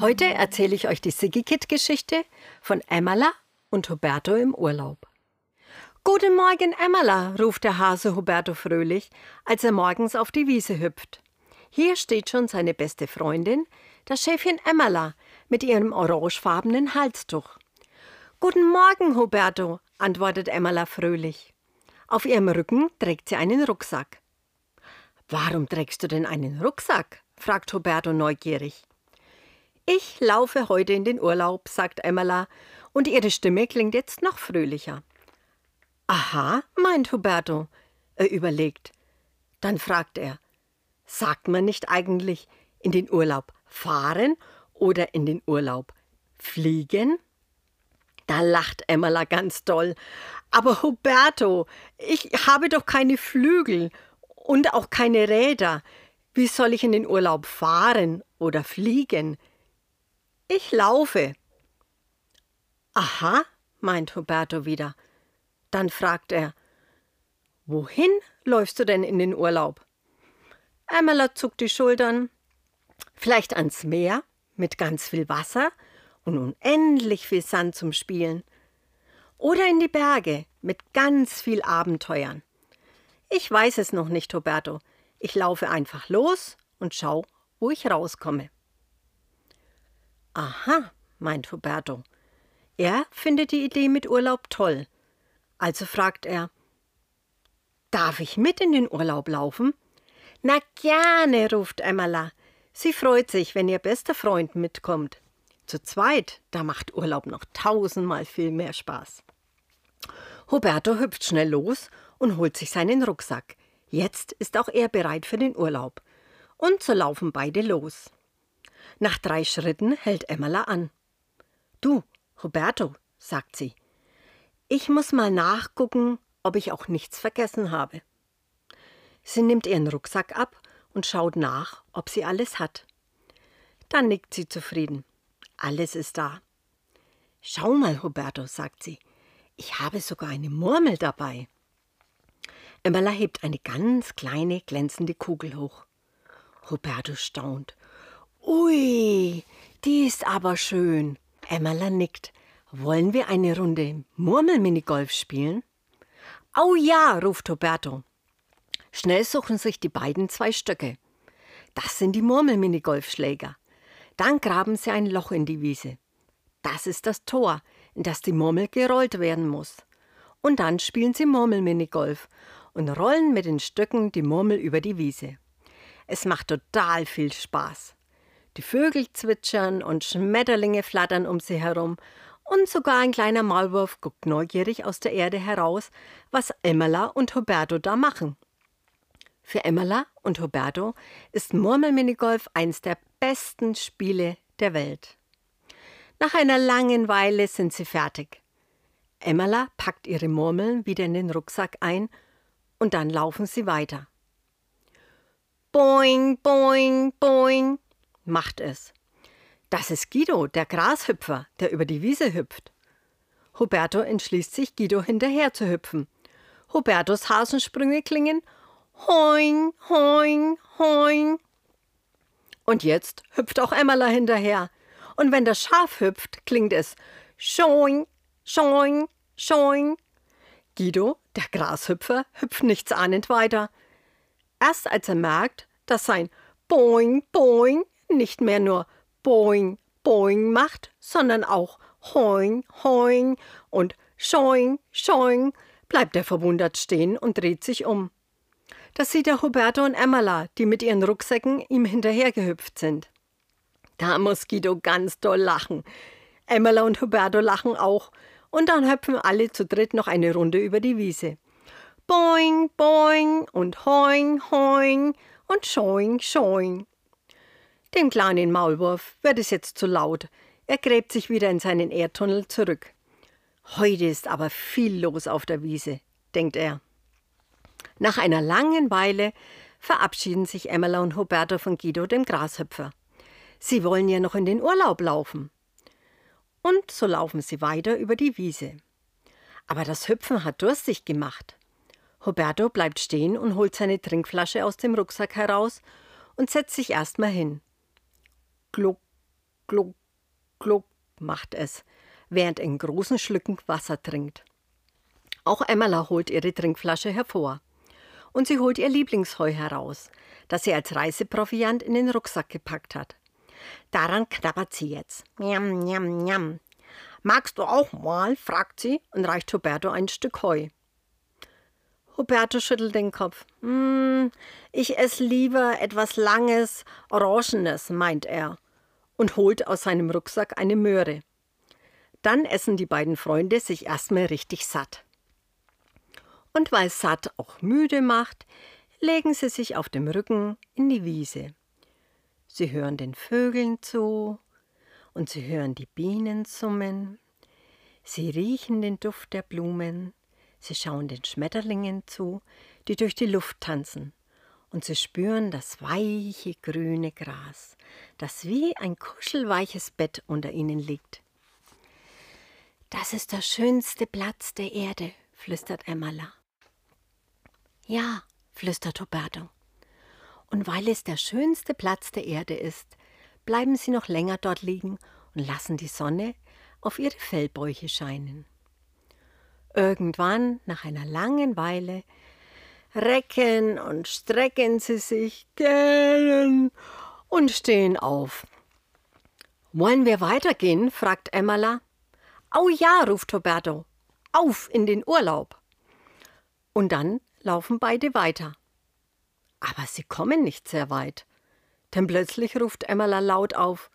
Heute erzähle ich euch die Siggi-Kit-Geschichte von Emmerla und Huberto im Urlaub. Guten Morgen, Emmerla, ruft der Hase Huberto fröhlich, als er morgens auf die Wiese hüpft. Hier steht schon seine beste Freundin, das Schäfchen Emmerla, mit ihrem orangefarbenen Halstuch. Guten Morgen, Huberto, antwortet Emmerla fröhlich. Auf ihrem Rücken trägt sie einen Rucksack. Warum trägst du denn einen Rucksack? fragt Huberto neugierig. Ich laufe heute in den Urlaub, sagt Emmerla, und ihre Stimme klingt jetzt noch fröhlicher. Aha, meint Huberto. Er überlegt. Dann fragt er: Sagt man nicht eigentlich in den Urlaub fahren oder in den Urlaub fliegen? Da lacht Emmerla ganz doll. Aber Huberto, ich habe doch keine Flügel und auch keine Räder. Wie soll ich in den Urlaub fahren oder fliegen? Ich laufe. Aha, meint Huberto wieder. Dann fragt er, Wohin läufst du denn in den Urlaub? Emmerla zuckt die Schultern. Vielleicht ans Meer mit ganz viel Wasser und unendlich viel Sand zum Spielen. Oder in die Berge mit ganz viel Abenteuern. Ich weiß es noch nicht, Roberto. Ich laufe einfach los und schau, wo ich rauskomme. Aha, meint Roberto. Er findet die Idee mit Urlaub toll. Also fragt er, Darf ich mit in den Urlaub laufen? Na gerne, ruft Emmerla. Sie freut sich, wenn ihr bester Freund mitkommt. Zu zweit, da macht Urlaub noch tausendmal viel mehr Spaß. Huberto hüpft schnell los und holt sich seinen Rucksack. Jetzt ist auch er bereit für den Urlaub. Und so laufen beide los. Nach drei Schritten hält Emmerla an. Du, Huberto, sagt sie, ich muss mal nachgucken, ob ich auch nichts vergessen habe. Sie nimmt ihren Rucksack ab und schaut nach, ob sie alles hat. Dann nickt sie zufrieden. Alles ist da. Schau mal, Huberto, sagt sie, ich habe sogar eine Murmel dabei. Emmerla hebt eine ganz kleine, glänzende Kugel hoch. Huberto staunt. Ui, die ist aber schön. Emmerla nickt. Wollen wir eine Runde Murmelminigolf spielen? Au ja, ruft Huberto. Schnell suchen sich die beiden zwei Stöcke. Das sind die Murmelminigolfschläger. Dann graben sie ein Loch in die Wiese. Das ist das Tor, in das die Murmel gerollt werden muss. Und dann spielen sie Murmelminigolf und rollen mit den Stöcken die Murmel über die Wiese. Es macht total viel Spaß. Die Vögel zwitschern und Schmetterlinge flattern um sie herum und sogar ein kleiner Maulwurf guckt neugierig aus der Erde heraus, was Emmerla und Huberto da machen. Für Emmerla und Huberto ist Murmelminigolf eins der besten Spiele der Welt. Nach einer langen Weile sind sie fertig. Emmerla packt ihre Murmeln wieder in den Rucksack ein und dann laufen sie weiter. Boing, boing, boing, macht es. Das ist Guido, der Grashüpfer, der über die Wiese hüpft. Huberto entschließt sich, Guido hinterher zu hüpfen. Hubertos Hasensprünge klingen Hoing, hoing, hoing. Und jetzt hüpft auch Emmerla hinterher. Und wenn das Schaf hüpft, klingt es Schoing, Schoing, Schoing. Guido, der Grashüpfer, hüpft nichts ahnend weiter. Erst als er merkt, dass sein Boing, Boing nicht mehr nur Boing, Boing macht, sondern auch Hoing, Hoing und Schoing, Schoing, bleibt er verwundert stehen und dreht sich um. Das sieht er Huberto und Emmerla, die mit ihren Rucksäcken ihm hinterhergehüpft sind. Da muss Guido ganz doll lachen. Emmerla und Huberto lachen auch. Und dann hüpfen alle zu dritt noch eine Runde über die Wiese. Boing, boing und hoing, hoing und schoing, schoing. Dem kleinen Maulwurf wird es jetzt zu laut. Er gräbt sich wieder in seinen Erdtunnel zurück. Heute ist aber viel los auf der Wiese, denkt er. Nach einer langen Weile verabschieden sich Emmerla und Huberto von Guido, dem Grashüpfer. Sie wollen ja noch in den Urlaub laufen. Und so laufen sie weiter über die Wiese. Aber das Hüpfen hat durstig gemacht. Huberto bleibt stehen und holt seine Trinkflasche aus dem Rucksack heraus und setzt sich erstmal hin. Gluck, gluck, gluck macht es, während in großen Schlücken Wasser trinkt. Auch Emmerla holt ihre Trinkflasche hervor. Und sie holt ihr Lieblingsheu heraus, das sie als Reiseproviant in den Rucksack gepackt hat. Daran knabbert sie jetzt. Njam, njam, njam. Magst du auch mal? fragt sie und reicht Huberto ein Stück Heu. Huberto schüttelt den Kopf. Hm, ich esse lieber etwas Langes, Orangenes, meint er und holt aus seinem Rucksack eine Möhre. Dann essen die beiden Freunde sich erstmal richtig satt. Und weil satt auch müde macht, legen sie sich auf dem Rücken in die Wiese. Sie hören den Vögeln zu und sie hören die Bienen summen. Sie riechen den Duft der Blumen, sie schauen den Schmetterlingen zu, die durch die Luft tanzen und sie spüren das weiche grüne Gras, das wie ein kuschelweiches Bett unter ihnen liegt. Das ist der schönste Platz der Erde, flüstert Emmerla. Ja, flüstert Roberto. Und weil es der schönste Platz der Erde ist, bleiben sie noch länger dort liegen und lassen die Sonne auf ihre Fellbäuche scheinen. Irgendwann, nach einer langen Weile, recken und strecken sie sich gähnen und stehen auf. Wollen wir weitergehen? fragt Emmerla. Au ja, ruft Roberto. Auf in den Urlaub. Und dann laufen beide weiter. Aber sie kommen nicht sehr weit. Denn plötzlich ruft Emmerla laut auf.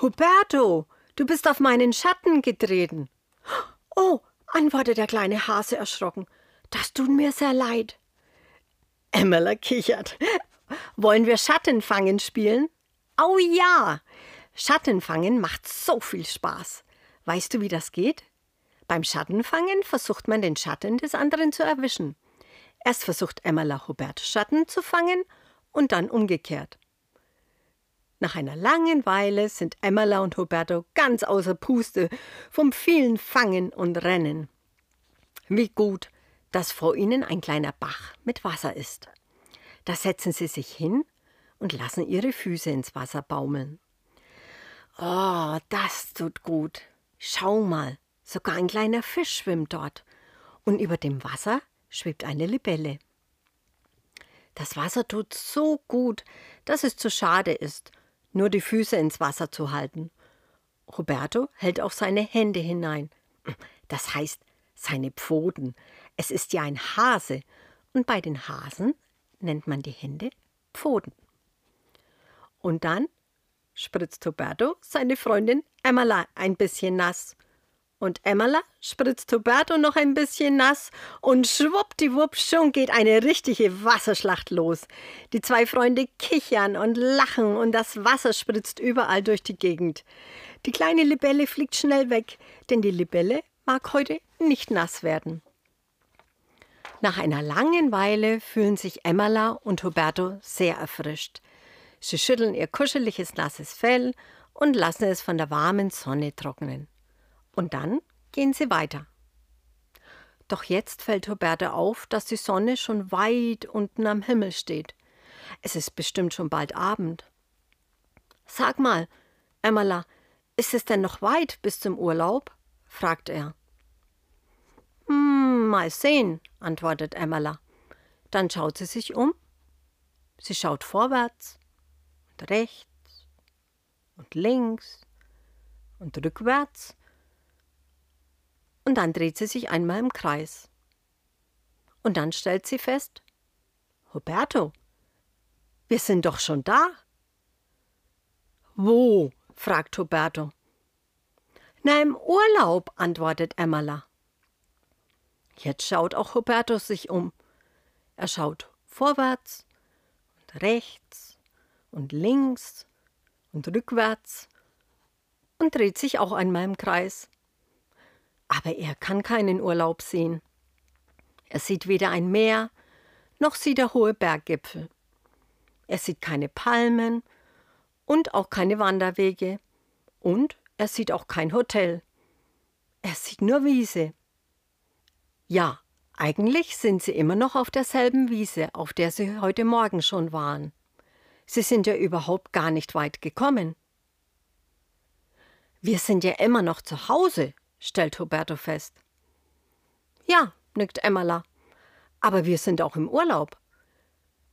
Huberto, du bist auf meinen Schatten getreten. Oh, antwortet der kleine Hase erschrocken. Das tut mir sehr leid. Emmerla kichert. Wollen wir Schattenfangen spielen? Oh ja! Schattenfangen macht so viel Spaß. Weißt du, wie das geht? Beim Schattenfangen versucht man den Schatten des anderen zu erwischen. Erst versucht Emmerla Hubert Schatten zu fangen und dann umgekehrt. Nach einer langen Weile sind Emmerla und Huberto ganz außer Puste vom vielen Fangen und Rennen. Wie gut, dass vor ihnen ein kleiner Bach mit Wasser ist. Da setzen sie sich hin und lassen ihre Füße ins Wasser baumeln. Oh, das tut gut. Schau mal, sogar ein kleiner Fisch schwimmt dort. Und über dem Wasser schwebt eine Libelle. Das Wasser tut so gut, dass es zu schade ist, nur die Füße ins Wasser zu halten. Roberto hält auch seine Hände hinein. Das heißt, seine Pfoten. Es ist ja ein Hase, und bei den Hasen nennt man die Hände Pfoten. Und dann spritzt Roberto seine Freundin Emmerla ein bisschen nass und Emmerla spritzt Huberto noch ein bisschen nass und schwuppdiwupp schon geht eine richtige Wasserschlacht los. Die zwei Freunde kichern und lachen und das Wasser spritzt überall durch die Gegend. Die kleine Libelle fliegt schnell weg, denn die Libelle mag heute nicht nass werden. Nach einer langen Weile fühlen sich Emmerla und Huberto sehr erfrischt. Sie schütteln ihr kuscheliges nasses Fell und lassen es von der warmen Sonne trocknen. Und dann gehen sie weiter. Doch jetzt fällt Huberta auf, dass die Sonne schon weit unten am Himmel steht. Es ist bestimmt schon bald Abend. Sag mal, Emmerla, ist es denn noch weit bis zum Urlaub? fragt er. Hm, mal sehen, antwortet Emmerla. Dann schaut sie sich um. Sie schaut vorwärts und rechts und links und rückwärts und dann dreht sie sich einmal im Kreis. Und dann stellt sie fest, Roberto, wir sind doch schon da. Wo? fragt Roberto. Na, im Urlaub, antwortet Emmerla. Jetzt schaut auch Roberto sich um. Er schaut vorwärts und rechts und links und rückwärts und dreht sich auch einmal im Kreis. Aber er kann keinen Urlaub sehen. Er sieht weder ein Meer, noch sieht er hohe Berggipfel. Er sieht keine Palmen und auch keine Wanderwege. Und er sieht auch kein Hotel. Er sieht nur Wiese. Ja, eigentlich sind sie immer noch auf derselben Wiese, auf der sie heute Morgen schon waren. Sie sind ja überhaupt gar nicht weit gekommen. Wir sind ja immer noch zu Hause, stellt Huberto fest. Ja, nickt Emmala. Aber wir sind auch im Urlaub.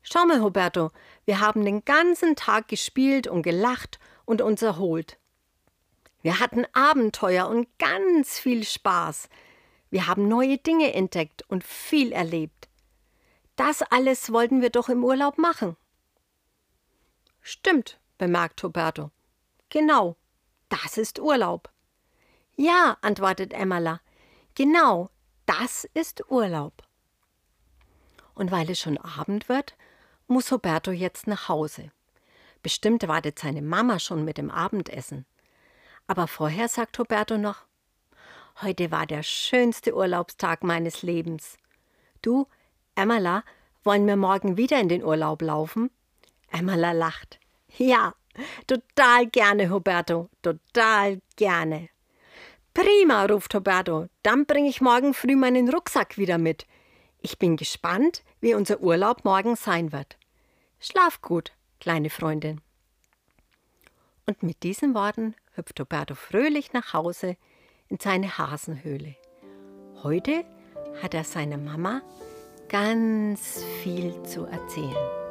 Schau mal, Huberto, wir haben den ganzen Tag gespielt und gelacht und uns erholt. Wir hatten Abenteuer und ganz viel Spaß. Wir haben neue Dinge entdeckt und viel erlebt. Das alles wollten wir doch im Urlaub machen. Stimmt, bemerkt Huberto. Genau, das ist Urlaub. Ja, antwortet Emmala. Genau, das ist Urlaub. Und weil es schon Abend wird, muss Roberto jetzt nach Hause. Bestimmt wartet seine Mama schon mit dem Abendessen. Aber vorher sagt Roberto noch: Heute war der schönste Urlaubstag meines Lebens. Du, Emmerla, wollen wir morgen wieder in den Urlaub laufen? Emmerla lacht. Ja, total gerne, Roberto, total gerne. Prima, ruft Roberto, dann bringe ich morgen früh meinen Rucksack wieder mit. Ich bin gespannt, wie unser Urlaub morgen sein wird. Schlaf gut, kleine Freundin. Und mit diesen Worten hüpft Roberto fröhlich nach Hause in seine Hasenhöhle. Heute hat er seiner Mama ganz viel zu erzählen.